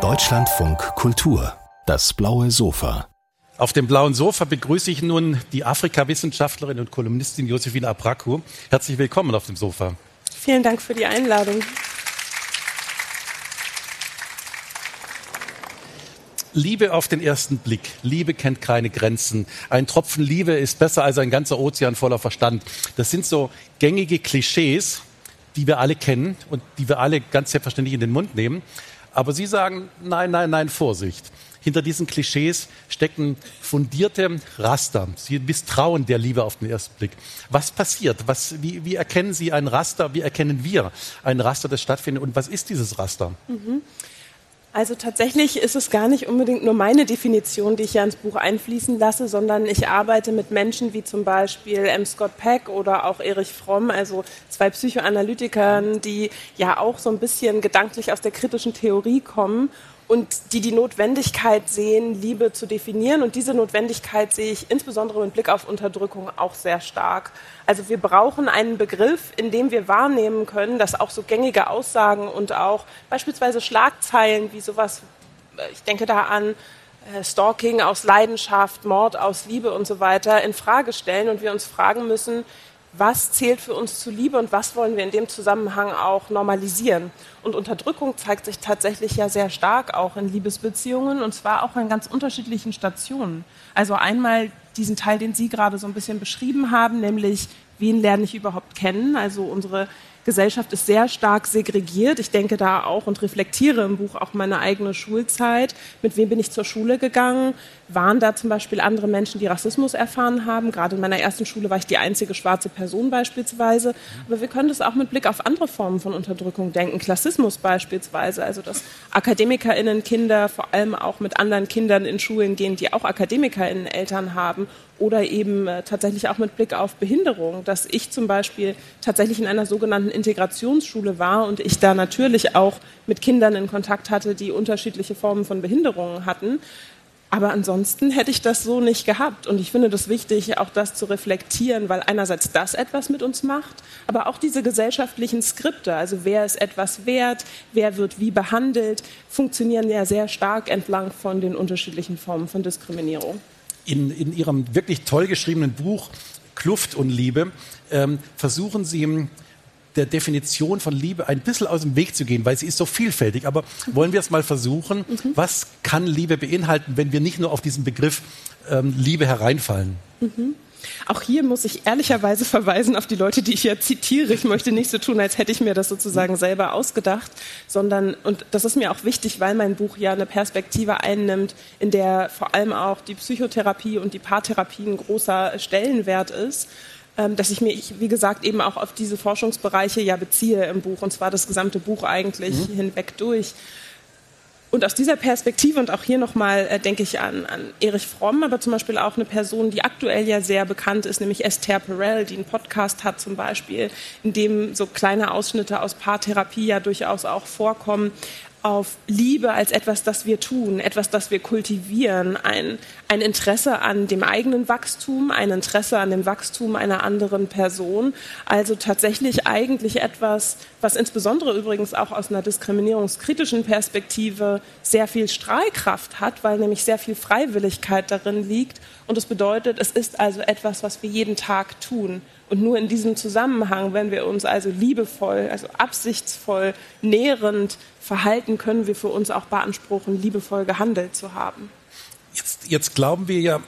Deutschlandfunk Kultur, das blaue Sofa. Auf dem blauen Sofa begrüße ich nun die Afrika-Wissenschaftlerin und Kolumnistin Josephine Abraku. Herzlich willkommen auf dem Sofa. Vielen Dank für die Einladung. Liebe auf den ersten Blick. Liebe kennt keine Grenzen. Ein Tropfen Liebe ist besser als ein ganzer Ozean voller Verstand. Das sind so gängige Klischees, die wir alle kennen und die wir alle ganz selbstverständlich in den Mund nehmen. Aber Sie sagen, nein, nein, nein, Vorsicht. Hinter diesen Klischees stecken fundierte Raster. Sie misstrauen der Liebe auf den ersten Blick. Was passiert? Was, wie, wie erkennen Sie ein Raster? Wie erkennen wir ein Raster, das stattfindet? Und was ist dieses Raster? Mhm. Also tatsächlich ist es gar nicht unbedingt nur meine Definition, die ich ja ins Buch einfließen lasse, sondern ich arbeite mit Menschen wie zum Beispiel M. Scott Peck oder auch Erich Fromm, also zwei Psychoanalytikern, die ja auch so ein bisschen gedanklich aus der kritischen Theorie kommen und die die Notwendigkeit sehen, Liebe zu definieren. Und diese Notwendigkeit sehe ich insbesondere mit Blick auf Unterdrückung auch sehr stark. Also wir brauchen einen Begriff, in dem wir wahrnehmen können, dass auch so gängige Aussagen und auch beispielsweise Schlagzeilen wie sowas, ich denke da an äh, Stalking aus Leidenschaft, Mord aus Liebe und so weiter in Frage stellen und wir uns fragen müssen, was zählt für uns zu Liebe und was wollen wir in dem Zusammenhang auch normalisieren. Und Unterdrückung zeigt sich tatsächlich ja sehr stark auch in Liebesbeziehungen und zwar auch an ganz unterschiedlichen Stationen. Also einmal diesen Teil, den Sie gerade so ein bisschen beschrieben haben, nämlich wen lerne ich überhaupt kennen, also unsere Gesellschaft ist sehr stark segregiert. Ich denke da auch und reflektiere im Buch auch meine eigene Schulzeit. Mit wem bin ich zur Schule gegangen? Waren da zum Beispiel andere Menschen, die Rassismus erfahren haben? Gerade in meiner ersten Schule war ich die einzige schwarze Person beispielsweise. Aber wir können das auch mit Blick auf andere Formen von Unterdrückung denken. Klassismus beispielsweise. Also, dass AkademikerInnen Kinder vor allem auch mit anderen Kindern in Schulen gehen, die auch AkademikerInnen Eltern haben oder eben äh, tatsächlich auch mit Blick auf Behinderung, dass ich zum Beispiel tatsächlich in einer sogenannten Integrationsschule war und ich da natürlich auch mit Kindern in Kontakt hatte, die unterschiedliche Formen von Behinderungen hatten. Aber ansonsten hätte ich das so nicht gehabt. Und ich finde das wichtig, auch das zu reflektieren, weil einerseits das etwas mit uns macht, aber auch diese gesellschaftlichen Skripte, also wer ist etwas wert, wer wird wie behandelt, funktionieren ja sehr stark entlang von den unterschiedlichen Formen von Diskriminierung in, in Ihrem wirklich toll geschriebenen Buch Kluft und Liebe ähm, versuchen Sie der Definition von Liebe ein bisschen aus dem Weg zu gehen, weil sie ist so vielfältig. Aber wollen wir es mal versuchen? Mhm. Was kann Liebe beinhalten, wenn wir nicht nur auf diesen Begriff ähm, Liebe hereinfallen? Mhm. Auch hier muss ich ehrlicherweise verweisen auf die Leute, die ich ja zitiere. Ich möchte nicht so tun, als hätte ich mir das sozusagen selber ausgedacht, sondern, und das ist mir auch wichtig, weil mein Buch ja eine Perspektive einnimmt, in der vor allem auch die Psychotherapie und die Paartherapie ein großer Stellenwert ist dass ich mich, wie gesagt, eben auch auf diese Forschungsbereiche ja beziehe im Buch, und zwar das gesamte Buch eigentlich mhm. hinweg durch. Und aus dieser Perspektive und auch hier nochmal äh, denke ich an, an Erich Fromm, aber zum Beispiel auch eine Person, die aktuell ja sehr bekannt ist, nämlich Esther Perel, die einen Podcast hat zum Beispiel, in dem so kleine Ausschnitte aus Paartherapie ja durchaus auch vorkommen auf Liebe als etwas, das wir tun, etwas, das wir kultivieren, ein, ein Interesse an dem eigenen Wachstum, ein Interesse an dem Wachstum einer anderen Person. Also tatsächlich eigentlich etwas, was insbesondere übrigens auch aus einer diskriminierungskritischen Perspektive sehr viel Strahlkraft hat, weil nämlich sehr viel Freiwilligkeit darin liegt. Und es bedeutet, es ist also etwas, was wir jeden Tag tun. Und nur in diesem Zusammenhang, wenn wir uns also liebevoll, also absichtsvoll, nährend verhalten, können wir für uns auch beanspruchen, liebevoll gehandelt zu haben. Jetzt, jetzt glauben wir ja,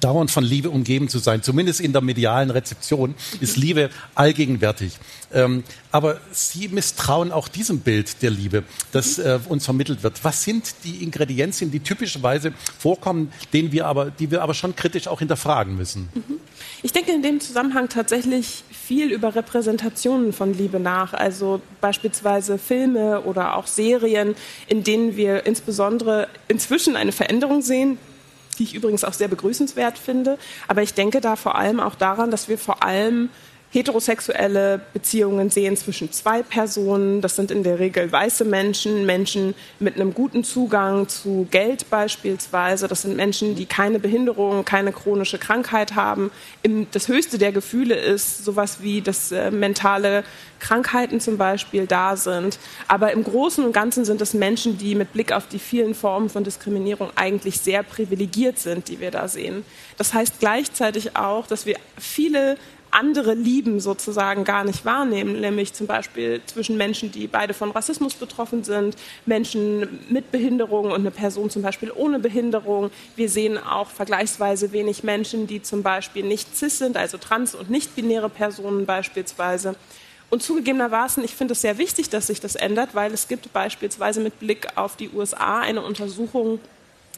dauernd von Liebe umgeben zu sein. Zumindest in der medialen Rezeption ist Liebe allgegenwärtig. Ähm, aber Sie misstrauen auch diesem Bild der Liebe, das äh, uns vermittelt wird. Was sind die Ingredienzien, die typischerweise vorkommen, denen wir aber, die wir aber schon kritisch auch hinterfragen müssen? Mhm. Ich denke in dem Zusammenhang tatsächlich viel über Repräsentationen von Liebe nach, also beispielsweise Filme oder auch Serien, in denen wir insbesondere inzwischen eine Veränderung sehen, die ich übrigens auch sehr begrüßenswert finde. Aber ich denke da vor allem auch daran, dass wir vor allem heterosexuelle Beziehungen sehen zwischen zwei Personen. Das sind in der Regel weiße Menschen, Menschen mit einem guten Zugang zu Geld beispielsweise. Das sind Menschen, die keine Behinderung, keine chronische Krankheit haben. Das höchste der Gefühle ist sowas wie, dass äh, mentale Krankheiten zum Beispiel da sind. Aber im Großen und Ganzen sind es Menschen, die mit Blick auf die vielen Formen von Diskriminierung eigentlich sehr privilegiert sind, die wir da sehen. Das heißt gleichzeitig auch, dass wir viele andere Lieben sozusagen gar nicht wahrnehmen, nämlich zum Beispiel zwischen Menschen, die beide von Rassismus betroffen sind, Menschen mit Behinderung und eine Person zum Beispiel ohne Behinderung. Wir sehen auch vergleichsweise wenig Menschen, die zum Beispiel nicht cis sind, also trans- und nicht-binäre Personen beispielsweise. Und zugegebenermaßen, ich finde es sehr wichtig, dass sich das ändert, weil es gibt beispielsweise mit Blick auf die USA eine Untersuchung,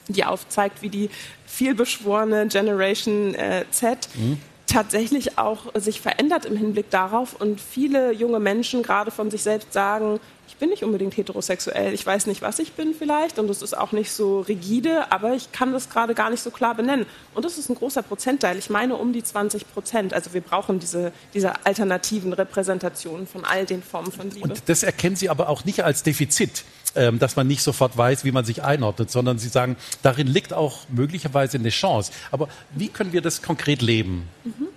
die aufzeigt, wie die vielbeschworene Generation äh, Z mhm tatsächlich auch sich verändert im Hinblick darauf und viele junge Menschen gerade von sich selbst sagen, ich bin nicht unbedingt heterosexuell, ich weiß nicht, was ich bin vielleicht und es ist auch nicht so rigide, aber ich kann das gerade gar nicht so klar benennen. Und das ist ein großer Prozentteil, ich meine um die 20 Prozent. Also wir brauchen diese, diese alternativen Repräsentationen von all den Formen von Liebe. Und das erkennen Sie aber auch nicht als Defizit ähm, dass man nicht sofort weiß, wie man sich einordnet, sondern Sie sagen, darin liegt auch möglicherweise eine Chance. Aber wie können wir das konkret leben? Mhm.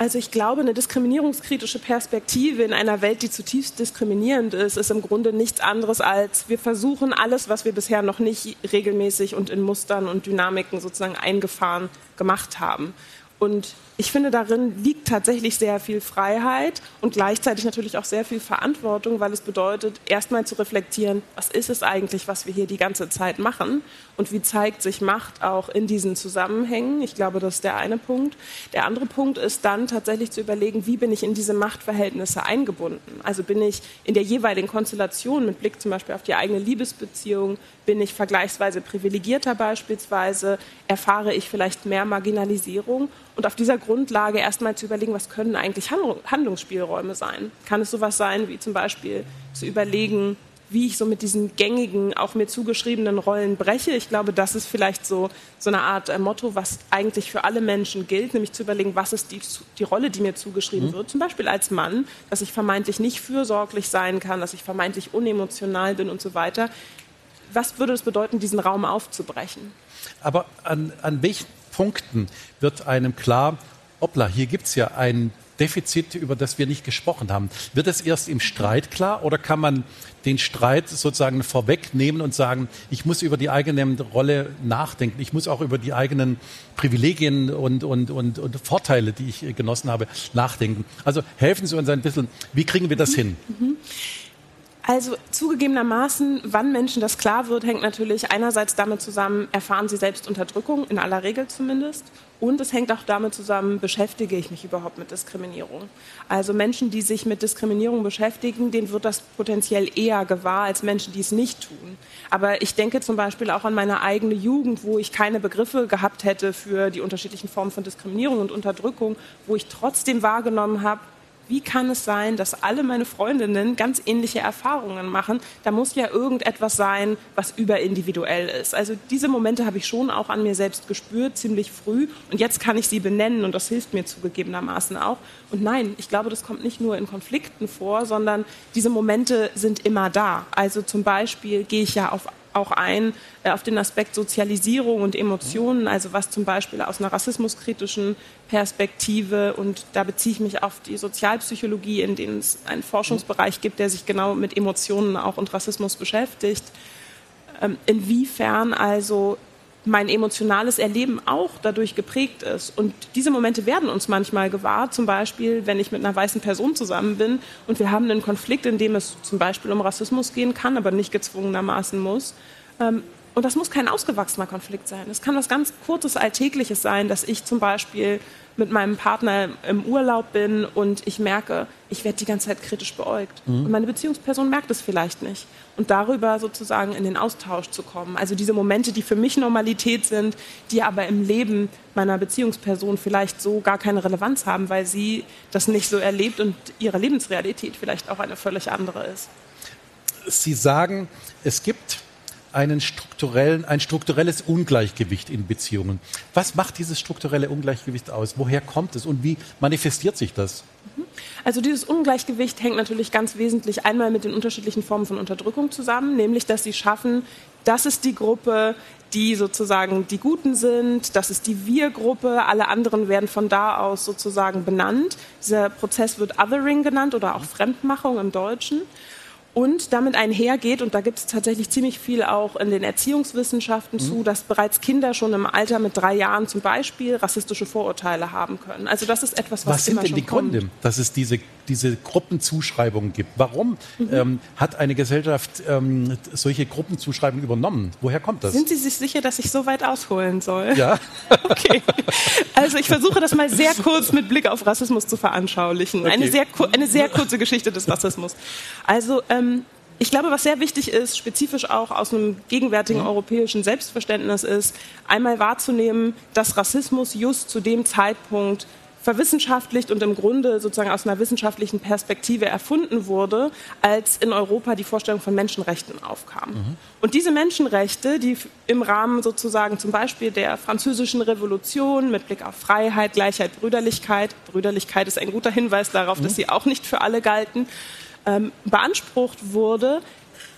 Also ich glaube, eine diskriminierungskritische Perspektive in einer Welt, die zutiefst diskriminierend ist, ist im Grunde nichts anderes als wir versuchen alles, was wir bisher noch nicht regelmäßig und in Mustern und Dynamiken sozusagen eingefahren gemacht haben. Und ich finde, darin liegt tatsächlich sehr viel Freiheit und gleichzeitig natürlich auch sehr viel Verantwortung, weil es bedeutet, erstmal zu reflektieren, was ist es eigentlich, was wir hier die ganze Zeit machen und wie zeigt sich Macht auch in diesen Zusammenhängen. Ich glaube, das ist der eine Punkt. Der andere Punkt ist dann tatsächlich zu überlegen, wie bin ich in diese Machtverhältnisse eingebunden? Also bin ich in der jeweiligen Konstellation mit Blick zum Beispiel auf die eigene Liebesbeziehung, bin ich vergleichsweise privilegierter beispielsweise, erfahre ich vielleicht mehr Marginalisierung und auf dieser Grundlage erstmal zu überlegen, was können eigentlich Handlungsspielräume sein? Kann es sowas sein, wie zum Beispiel zu überlegen, wie ich so mit diesen gängigen, auch mir zugeschriebenen Rollen breche. Ich glaube, das ist vielleicht so, so eine Art äh, Motto, was eigentlich für alle Menschen gilt, nämlich zu überlegen, was ist die, die Rolle, die mir zugeschrieben mhm. wird. Zum Beispiel als Mann, dass ich vermeintlich nicht fürsorglich sein kann, dass ich vermeintlich unemotional bin und so weiter. Was würde es bedeuten, diesen Raum aufzubrechen? Aber an, an welchen Punkten wird einem klar, hoppla, hier gibt es ja ein Defizit, über das wir nicht gesprochen haben. Wird es erst im Streit klar oder kann man den Streit sozusagen vorwegnehmen und sagen, ich muss über die eigene Rolle nachdenken, ich muss auch über die eigenen Privilegien und, und, und, und Vorteile, die ich genossen habe, nachdenken. Also helfen Sie uns ein bisschen, wie kriegen wir das hin? Mhm. Also zugegebenermaßen, wann Menschen das klar wird, hängt natürlich einerseits damit zusammen, erfahren sie selbst Unterdrückung, in aller Regel zumindest. Und es hängt auch damit zusammen, beschäftige ich mich überhaupt mit Diskriminierung. Also Menschen, die sich mit Diskriminierung beschäftigen, denen wird das potenziell eher gewahr als Menschen, die es nicht tun. Aber ich denke zum Beispiel auch an meine eigene Jugend, wo ich keine Begriffe gehabt hätte für die unterschiedlichen Formen von Diskriminierung und Unterdrückung, wo ich trotzdem wahrgenommen habe, wie kann es sein, dass alle meine Freundinnen ganz ähnliche Erfahrungen machen? Da muss ja irgendetwas sein, was überindividuell ist. Also diese Momente habe ich schon auch an mir selbst gespürt, ziemlich früh. Und jetzt kann ich sie benennen und das hilft mir zugegebenermaßen auch. Und nein, ich glaube, das kommt nicht nur in Konflikten vor, sondern diese Momente sind immer da. Also zum Beispiel gehe ich ja auf auch ein äh, auf den Aspekt Sozialisierung und Emotionen, also was zum Beispiel aus einer rassismuskritischen Perspektive und da beziehe ich mich auf die Sozialpsychologie, in dem es einen Forschungsbereich gibt, der sich genau mit Emotionen auch und Rassismus beschäftigt. Ähm, inwiefern also mein emotionales Erleben auch dadurch geprägt ist. Und diese Momente werden uns manchmal gewahr, zum Beispiel, wenn ich mit einer weißen Person zusammen bin und wir haben einen Konflikt, in dem es zum Beispiel um Rassismus gehen kann, aber nicht gezwungenermaßen muss. Und das muss kein ausgewachsener Konflikt sein. Es kann was ganz Kurzes, Alltägliches sein, dass ich zum Beispiel mit meinem Partner im Urlaub bin und ich merke, ich werde die ganze Zeit kritisch beäugt. Mhm. Und meine Beziehungsperson merkt es vielleicht nicht. Und darüber sozusagen in den Austausch zu kommen. Also diese Momente, die für mich Normalität sind, die aber im Leben meiner Beziehungsperson vielleicht so gar keine Relevanz haben, weil sie das nicht so erlebt und ihre Lebensrealität vielleicht auch eine völlig andere ist. Sie sagen, es gibt einen strukturellen, ein strukturelles Ungleichgewicht in Beziehungen. Was macht dieses strukturelle Ungleichgewicht aus? Woher kommt es und wie manifestiert sich das? Also dieses Ungleichgewicht hängt natürlich ganz wesentlich einmal mit den unterschiedlichen Formen von Unterdrückung zusammen, nämlich dass sie schaffen, das ist die Gruppe, die sozusagen die Guten sind, das ist die Wir-Gruppe, alle anderen werden von da aus sozusagen benannt. Dieser Prozess wird Othering genannt oder auch Fremdmachung im Deutschen. Und damit einhergeht, und da gibt es tatsächlich ziemlich viel auch in den Erziehungswissenschaften mhm. zu, dass bereits Kinder schon im Alter mit drei Jahren zum Beispiel rassistische Vorurteile haben können. Also das ist etwas, was, was sind denn die kommt. Gründe, dass es diese, diese Gruppenzuschreibungen gibt? Warum mhm. ähm, hat eine Gesellschaft ähm, solche Gruppenzuschreibungen übernommen? Woher kommt das? Sind Sie sich sicher, dass ich so weit ausholen soll? Ja. okay. Also ich versuche das mal sehr kurz mit Blick auf Rassismus zu veranschaulichen. Okay. Eine, sehr, eine sehr kurze Geschichte des Rassismus. Also ähm, ähm, ich glaube, was sehr wichtig ist, spezifisch auch aus einem gegenwärtigen mhm. europäischen Selbstverständnis ist, einmal wahrzunehmen, dass Rassismus just zu dem Zeitpunkt verwissenschaftlicht und im Grunde sozusagen aus einer wissenschaftlichen Perspektive erfunden wurde, als in Europa die Vorstellung von Menschenrechten aufkam. Mhm. Und diese Menschenrechte, die im Rahmen sozusagen zum Beispiel der französischen Revolution mit Blick auf Freiheit, Gleichheit, Brüderlichkeit, Brüderlichkeit ist ein guter Hinweis darauf, mhm. dass sie auch nicht für alle galten, ähm, beansprucht wurde,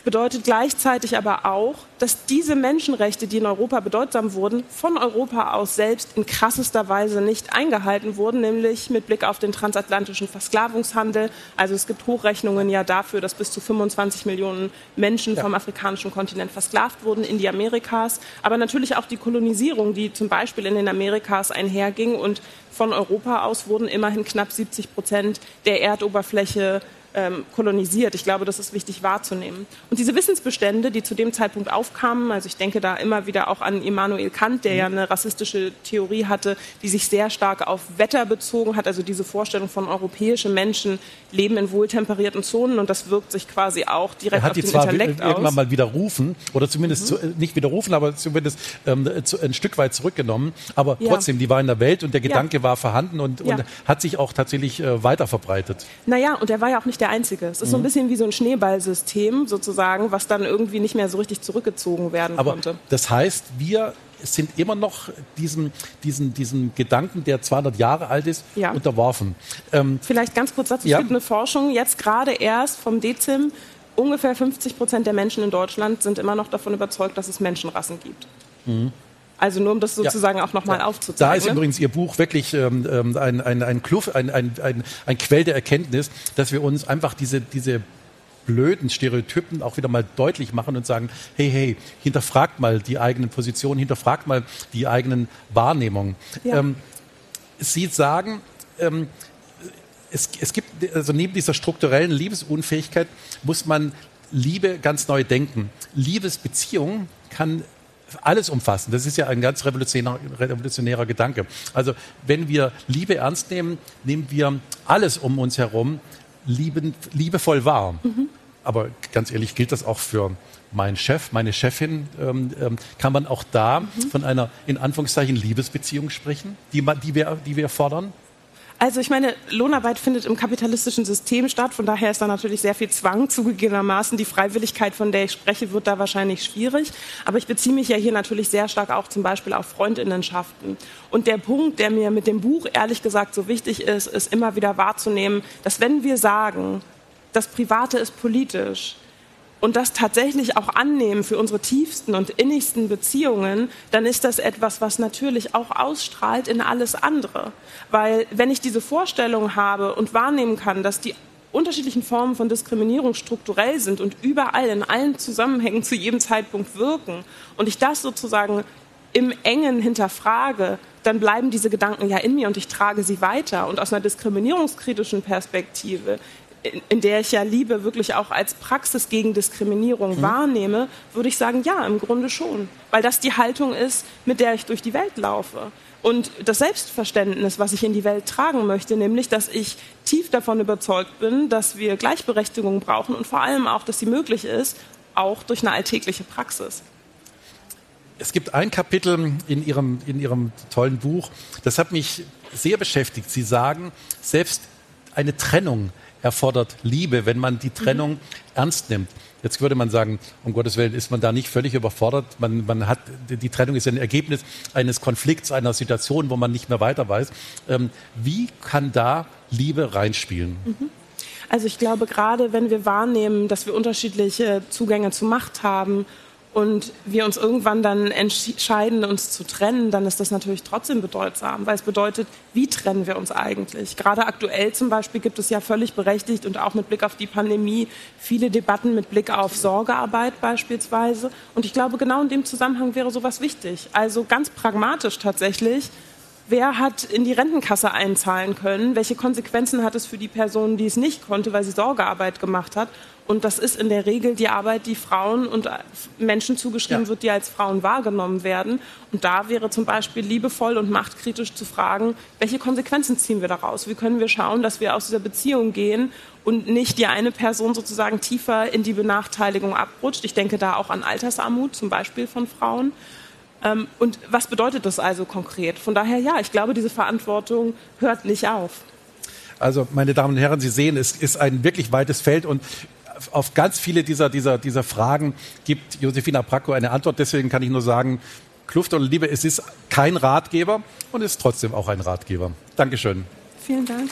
bedeutet gleichzeitig aber auch, dass diese Menschenrechte, die in Europa bedeutsam wurden, von Europa aus selbst in krassester Weise nicht eingehalten wurden, nämlich mit Blick auf den transatlantischen Versklavungshandel. Also es gibt Hochrechnungen ja dafür, dass bis zu 25 Millionen Menschen ja. vom afrikanischen Kontinent versklavt wurden in die Amerikas, aber natürlich auch die Kolonisierung, die zum Beispiel in den Amerikas einherging und von Europa aus wurden immerhin knapp 70 Prozent der Erdoberfläche ähm, kolonisiert. Ich glaube, das ist wichtig wahrzunehmen. Und diese Wissensbestände, die zu dem Zeitpunkt aufkamen, also ich denke da immer wieder auch an Immanuel Kant, der ja eine rassistische Theorie hatte, die sich sehr stark auf Wetter bezogen hat, also diese Vorstellung von europäischen Menschen leben in wohltemperierten Zonen und das wirkt sich quasi auch direkt auf den Intellekt aus. irgendwann mal widerrufen oder zumindest mhm. zu, nicht widerrufen, aber zumindest ähm, zu, ein Stück weit zurückgenommen. Aber ja. trotzdem, die war in der Welt und der Gedanke ja. war vorhanden und, ja. und, hat sich auch tatsächlich äh, weiter verbreitet. Naja, und er war ja auch nicht der Einzige. Es ist mhm. so ein mhm. bisschen wie so ein Schneeballsystem sozusagen, was dann irgendwie nicht mehr so richtig zurückgezogen werden Aber konnte. Das heißt, wir sind immer noch diesem, diesem, diesem Gedanken, der 200 Jahre alt ist, ja. unterworfen. Ähm, Vielleicht ganz kurz dazu. Es ja. gibt eine Forschung jetzt gerade erst vom DECIM. Ungefähr 50 Prozent der Menschen in Deutschland sind immer noch davon überzeugt, dass es Menschenrassen gibt. Mhm. Also nur um das sozusagen ja. auch nochmal ja. aufzuzeigen. Da ist ne? übrigens Ihr Buch wirklich ähm, ähm, ein, ein, ein, Kluff, ein, ein, ein, ein Quell der Erkenntnis, dass wir uns einfach diese, diese blöden Stereotypen auch wieder mal deutlich machen und sagen, hey, hey, hinterfragt mal die eigenen Positionen, hinterfragt mal die eigenen Wahrnehmungen. Ja. Ähm, Sie sagen, ähm, es, es gibt, also neben dieser strukturellen Liebesunfähigkeit muss man Liebe ganz neu denken. Liebesbeziehung kann alles umfassen. Das ist ja ein ganz revolutionärer, revolutionärer Gedanke. Also wenn wir Liebe ernst nehmen, nehmen wir alles um uns herum liebend, liebevoll wahr. Mhm. Aber ganz ehrlich, gilt das auch für meinen Chef, meine Chefin? Ähm, ähm, kann man auch da mhm. von einer in Anführungszeichen Liebesbeziehung sprechen, die, die, wir, die wir fordern? Also ich meine, Lohnarbeit findet im kapitalistischen System statt. Von daher ist da natürlich sehr viel Zwang zugegebenermaßen. Die Freiwilligkeit, von der ich spreche, wird da wahrscheinlich schwierig. Aber ich beziehe mich ja hier natürlich sehr stark auch zum Beispiel auf Freundinnenschaften. Und der Punkt, der mir mit dem Buch ehrlich gesagt so wichtig ist, ist immer wieder wahrzunehmen, dass wenn wir sagen, das Private ist politisch, und das tatsächlich auch annehmen für unsere tiefsten und innigsten Beziehungen, dann ist das etwas, was natürlich auch ausstrahlt in alles andere. Weil wenn ich diese Vorstellung habe und wahrnehmen kann, dass die unterschiedlichen Formen von Diskriminierung strukturell sind und überall in allen Zusammenhängen zu jedem Zeitpunkt wirken und ich das sozusagen im Engen hinterfrage, dann bleiben diese Gedanken ja in mir und ich trage sie weiter. Und aus einer diskriminierungskritischen Perspektive in der ich ja Liebe wirklich auch als Praxis gegen Diskriminierung mhm. wahrnehme, würde ich sagen, ja, im Grunde schon. Weil das die Haltung ist, mit der ich durch die Welt laufe. Und das Selbstverständnis, was ich in die Welt tragen möchte, nämlich, dass ich tief davon überzeugt bin, dass wir Gleichberechtigung brauchen und vor allem auch, dass sie möglich ist, auch durch eine alltägliche Praxis. Es gibt ein Kapitel in Ihrem, in Ihrem tollen Buch, das hat mich sehr beschäftigt. Sie sagen, selbst eine Trennung erfordert Liebe, wenn man die Trennung mhm. ernst nimmt. Jetzt würde man sagen, um Gottes Willen ist man da nicht völlig überfordert. Man, man hat, die Trennung ist ein Ergebnis eines Konflikts, einer Situation, wo man nicht mehr weiter weiß. Ähm, wie kann da Liebe reinspielen? Mhm. Also ich glaube, gerade wenn wir wahrnehmen, dass wir unterschiedliche Zugänge zu Macht haben und wir uns irgendwann dann entscheiden, uns zu trennen, dann ist das natürlich trotzdem bedeutsam, weil es bedeutet, wie trennen wir uns eigentlich? Gerade aktuell zum Beispiel gibt es ja völlig berechtigt und auch mit Blick auf die Pandemie viele Debatten mit Blick auf Sorgearbeit beispielsweise. Und ich glaube, genau in dem Zusammenhang wäre sowas wichtig. Also ganz pragmatisch tatsächlich wer hat in die Rentenkasse einzahlen können, welche Konsequenzen hat es für die Person, die es nicht konnte, weil sie Sorgearbeit gemacht hat. Und das ist in der Regel die Arbeit, die Frauen und Menschen zugeschrieben ja. wird, die als Frauen wahrgenommen werden. Und da wäre zum Beispiel liebevoll und machtkritisch zu fragen, welche Konsequenzen ziehen wir daraus? Wie können wir schauen, dass wir aus dieser Beziehung gehen und nicht die eine Person sozusagen tiefer in die Benachteiligung abrutscht? Ich denke da auch an Altersarmut, zum Beispiel von Frauen. Ähm, und was bedeutet das also konkret? Von daher, ja, ich glaube, diese Verantwortung hört nicht auf. Also, meine Damen und Herren, Sie sehen, es ist ein wirklich weites Feld und auf ganz viele dieser, dieser, dieser Fragen gibt Josefina Bracco eine Antwort. Deswegen kann ich nur sagen, Kluft und Liebe, es ist kein Ratgeber und ist trotzdem auch ein Ratgeber. Dankeschön. Vielen Dank.